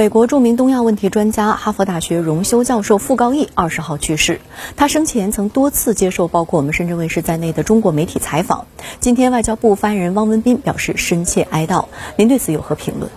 美国著名东亚问题专家、哈佛大学荣休教授傅高义二十号去世。他生前曾多次接受包括我们深圳卫视在内的中国媒体采访。今天，外交部发言人汪文斌表示深切哀悼。您对此有何评论？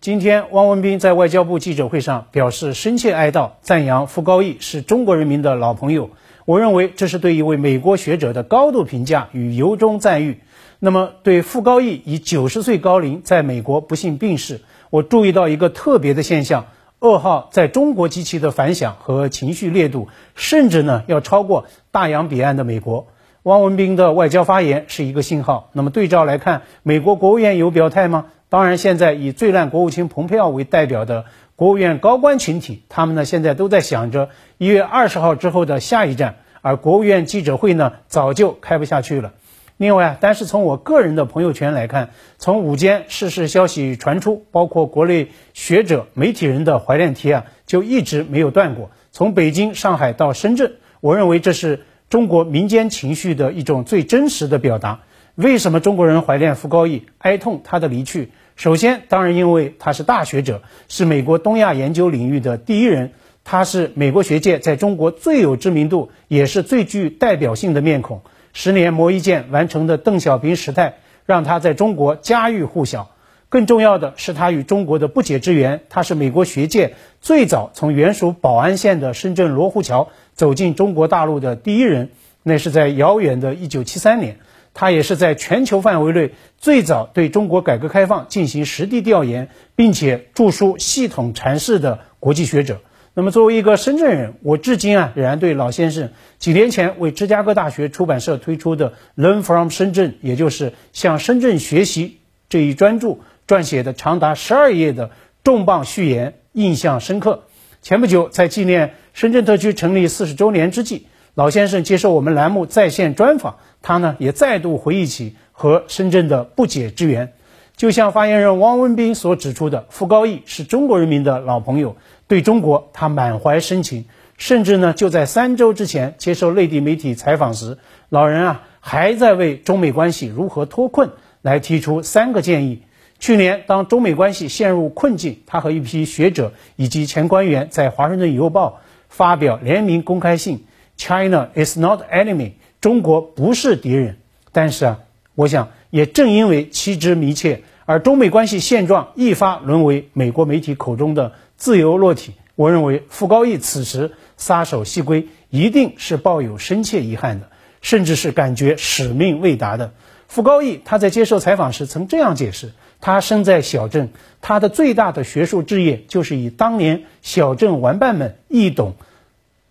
今天，汪文斌在外交部记者会上表示深切哀悼，赞扬傅高义是中国人民的老朋友。我认为这是对一位美国学者的高度评价与由衷赞誉。那么，对傅高义以九十岁高龄在美国不幸病逝。我注意到一个特别的现象，噩耗在中国激起的反响和情绪烈度，甚至呢要超过大洋彼岸的美国。汪文斌的外交发言是一个信号。那么对照来看，美国国务院有表态吗？当然，现在以最烂国务卿蓬佩奥为代表的国务院高官群体，他们呢现在都在想着一月二十号之后的下一站，而国务院记者会呢早就开不下去了。另外，但是从我个人的朋友圈来看，从午间逝世消息传出，包括国内学者、媒体人的怀念帖啊，就一直没有断过。从北京、上海到深圳，我认为这是中国民间情绪的一种最真实的表达。为什么中国人怀念傅高义，哀痛他的离去？首先，当然因为他是大学者，是美国东亚研究领域的第一人，他是美国学界在中国最有知名度，也是最具代表性的面孔。十年磨一剑完成的邓小平时代，让他在中国家喻户晓。更重要的是他与中国的不解之缘。他是美国学界最早从原属宝安县的深圳罗湖桥走进中国大陆的第一人，那是在遥远的一九七三年。他也是在全球范围内最早对中国改革开放进行实地调研，并且著书系统阐释的国际学者。那么，作为一个深圳人，我至今啊仍然对老先生几年前为芝加哥大学出版社推出的《Learn from 深圳》，也就是向深圳学习这一专著撰写的长达十二页的重磅序言印象深刻。前不久，在纪念深圳特区成立四十周年之际，老先生接受我们栏目在线专访，他呢也再度回忆起和深圳的不解之缘。就像发言人汪文斌所指出的，傅高义是中国人民的老朋友，对中国他满怀深情，甚至呢就在三周之前接受内地媒体采访时，老人啊还在为中美关系如何脱困来提出三个建议。去年当中美关系陷入困境，他和一批学者以及前官员在《华盛顿邮报》发表联名公开信：“China is not enemy，中国不是敌人。”但是啊，我想。也正因为妻之密切，而中美关系现状一发沦为美国媒体口中的自由落体。我认为傅高义此时撒手西归，一定是抱有深切遗憾的，甚至是感觉使命未达的。傅高义他在接受采访时曾这样解释：他生在小镇，他的最大的学术志业就是以当年小镇玩伴们易懂、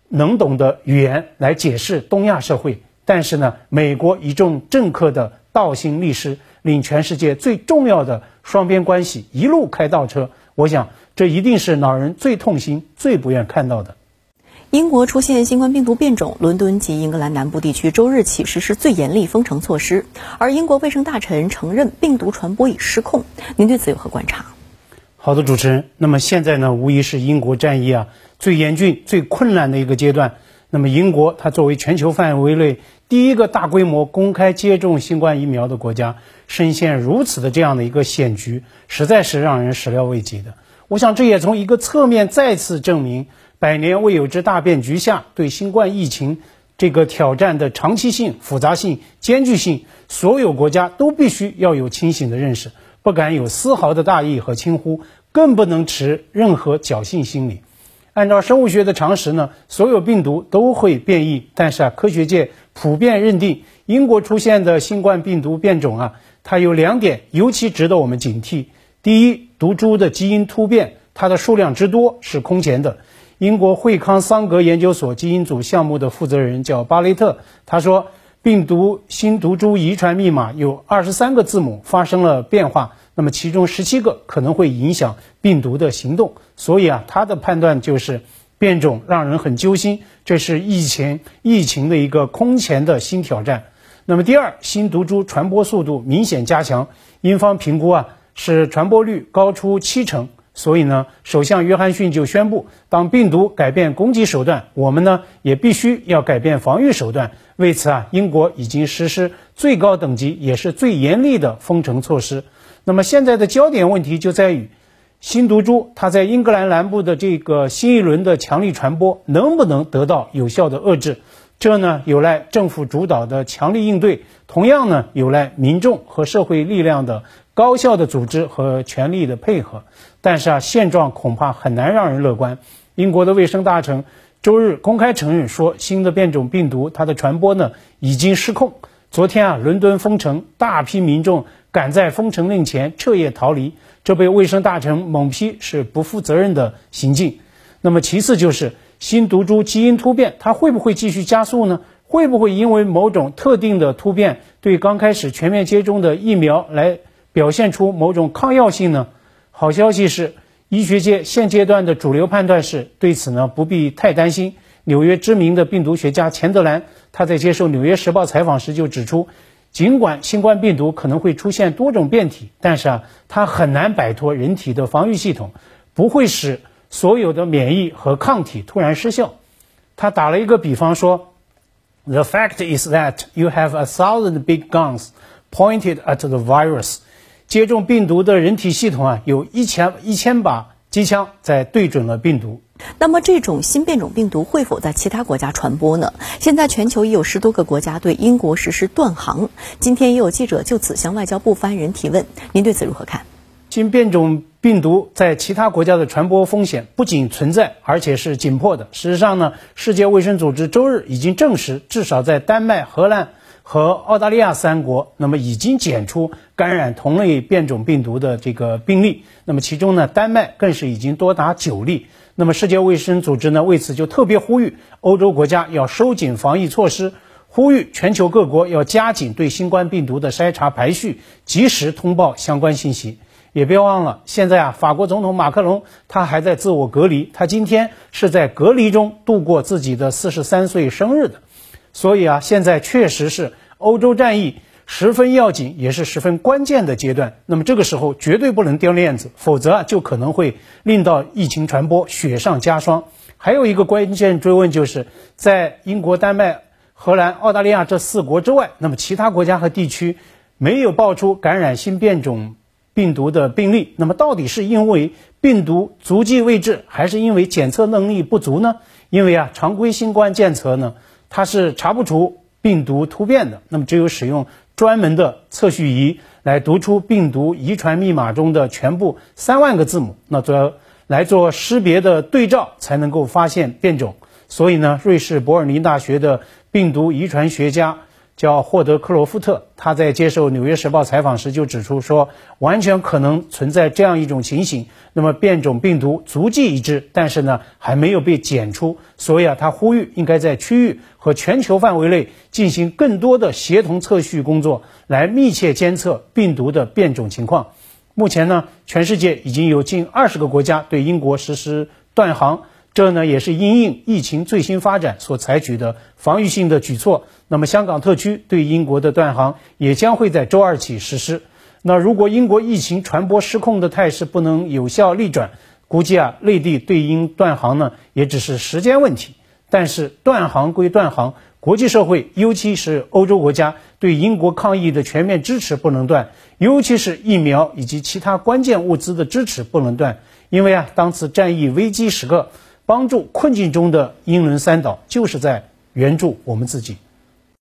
能懂的语言来解释东亚社会。但是呢，美国一众政客的。倒行逆施，令全世界最重要的双边关系一路开倒车。我想，这一定是老人最痛心、最不愿看到的。英国出现新冠病毒变种，伦敦及英格兰南部地区周日起实施最严厉封城措施，而英国卫生大臣承认病毒传播已失控。您对此有何观察？好的，主持人。那么现在呢，无疑是英国战役啊最严峻、最困难的一个阶段。那么英国，它作为全球范围内第一个大规模公开接种新冠疫苗的国家，深陷如此的这样的一个险局，实在是让人始料未及的。我想，这也从一个侧面再次证明，百年未有之大变局下，对新冠疫情这个挑战的长期性、复杂性、艰巨性，所有国家都必须要有清醒的认识，不敢有丝毫的大意和轻忽，更不能持任何侥幸心理。按照生物学的常识呢，所有病毒都会变异，但是啊，科学界普遍认定英国出现的新冠病毒变种啊，它有两点尤其值得我们警惕。第一，毒株的基因突变，它的数量之多是空前的。英国惠康桑格研究所基因组项目的负责人叫巴雷特，他说，病毒新毒株遗传密码有二十三个字母发生了变化。那么其中十七个可能会影响病毒的行动，所以啊，他的判断就是变种让人很揪心，这是疫情疫情的一个空前的新挑战。那么第二，新毒株传播速度明显加强，英方评估啊是传播率高出七成，所以呢，首相约翰逊就宣布，当病毒改变攻击手段，我们呢也必须要改变防御手段。为此啊，英国已经实施最高等级也是最严厉的封城措施。那么现在的焦点问题就在于，新毒株它在英格兰南部的这个新一轮的强力传播能不能得到有效的遏制？这呢有赖政府主导的强力应对，同样呢有赖民众和社会力量的高效的组织和全力的配合。但是啊，现状恐怕很难让人乐观。英国的卫生大臣周日公开承认说，新的变种病毒它的传播呢已经失控。昨天啊，伦敦封城，大批民众赶在封城令前彻夜逃离，这被卫生大臣猛批是不负责任的行径。那么其次就是。新毒株基因突变，它会不会继续加速呢？会不会因为某种特定的突变对刚开始全面接种的疫苗来表现出某种抗药性呢？好消息是，医学界现阶段的主流判断是对此呢不必太担心。纽约知名的病毒学家钱德兰他在接受《纽约时报》采访时就指出，尽管新冠病毒可能会出现多种变体，但是啊，它很难摆脱人体的防御系统，不会使。所有的免疫和抗体突然失效，他打了一个比方说：“The fact is that you have a thousand big guns pointed at the virus。”接种病毒的人体系统啊，有一千一千把机枪在对准了病毒。那么，这种新变种病毒会否在其他国家传播呢？现在全球已有十多个国家对英国实施断航。今天也有记者就此向外交部发言人提问，您对此如何看？新变种病毒在其他国家的传播风险不仅存在，而且是紧迫的。事实上呢，世界卫生组织周日已经证实，至少在丹麦、荷兰和澳大利亚三国，那么已经检出感染同类变种病毒的这个病例。那么其中呢，丹麦更是已经多达九例。那么世界卫生组织呢，为此就特别呼吁欧洲国家要收紧防疫措施，呼吁全球各国要加紧对新冠病毒的筛查排序，及时通报相关信息。也别忘了，现在啊，法国总统马克龙他还在自我隔离，他今天是在隔离中度过自己的四十三岁生日的。所以啊，现在确实是欧洲战役十分要紧，也是十分关键的阶段。那么这个时候绝对不能掉链子，否则啊，就可能会令到疫情传播雪上加霜。还有一个关键追问就是，在英国、丹麦、荷兰、澳大利亚这四国之外，那么其他国家和地区没有爆出感染新变种。病毒的病例，那么到底是因为病毒足迹未至，还是因为检测能力不足呢？因为啊，常规新冠检测呢，它是查不出病毒突变的，那么只有使用专门的测序仪来读出病毒遗传密码中的全部三万个字母，那做来做识别的对照，才能够发现变种。所以呢，瑞士伯尔尼大学的病毒遗传学家。叫霍德克罗夫特，他在接受《纽约时报》采访时就指出说，完全可能存在这样一种情形：那么变种病毒足迹已知，但是呢还没有被检出，所以啊，他呼吁应该在区域和全球范围内进行更多的协同测序工作，来密切监测病毒的变种情况。目前呢，全世界已经有近二十个国家对英国实施断航。这呢也是因应疫情最新发展所采取的防御性的举措。那么香港特区对英国的断航也将会在周二起实施。那如果英国疫情传播失控的态势不能有效逆转，估计啊内地对英断航呢也只是时间问题。但是断航归断航，国际社会尤其是欧洲国家对英国抗疫的全面支持不能断，尤其是疫苗以及其他关键物资的支持不能断。因为啊当此战役危机时刻。帮助困境中的英伦三岛，就是在援助我们自己。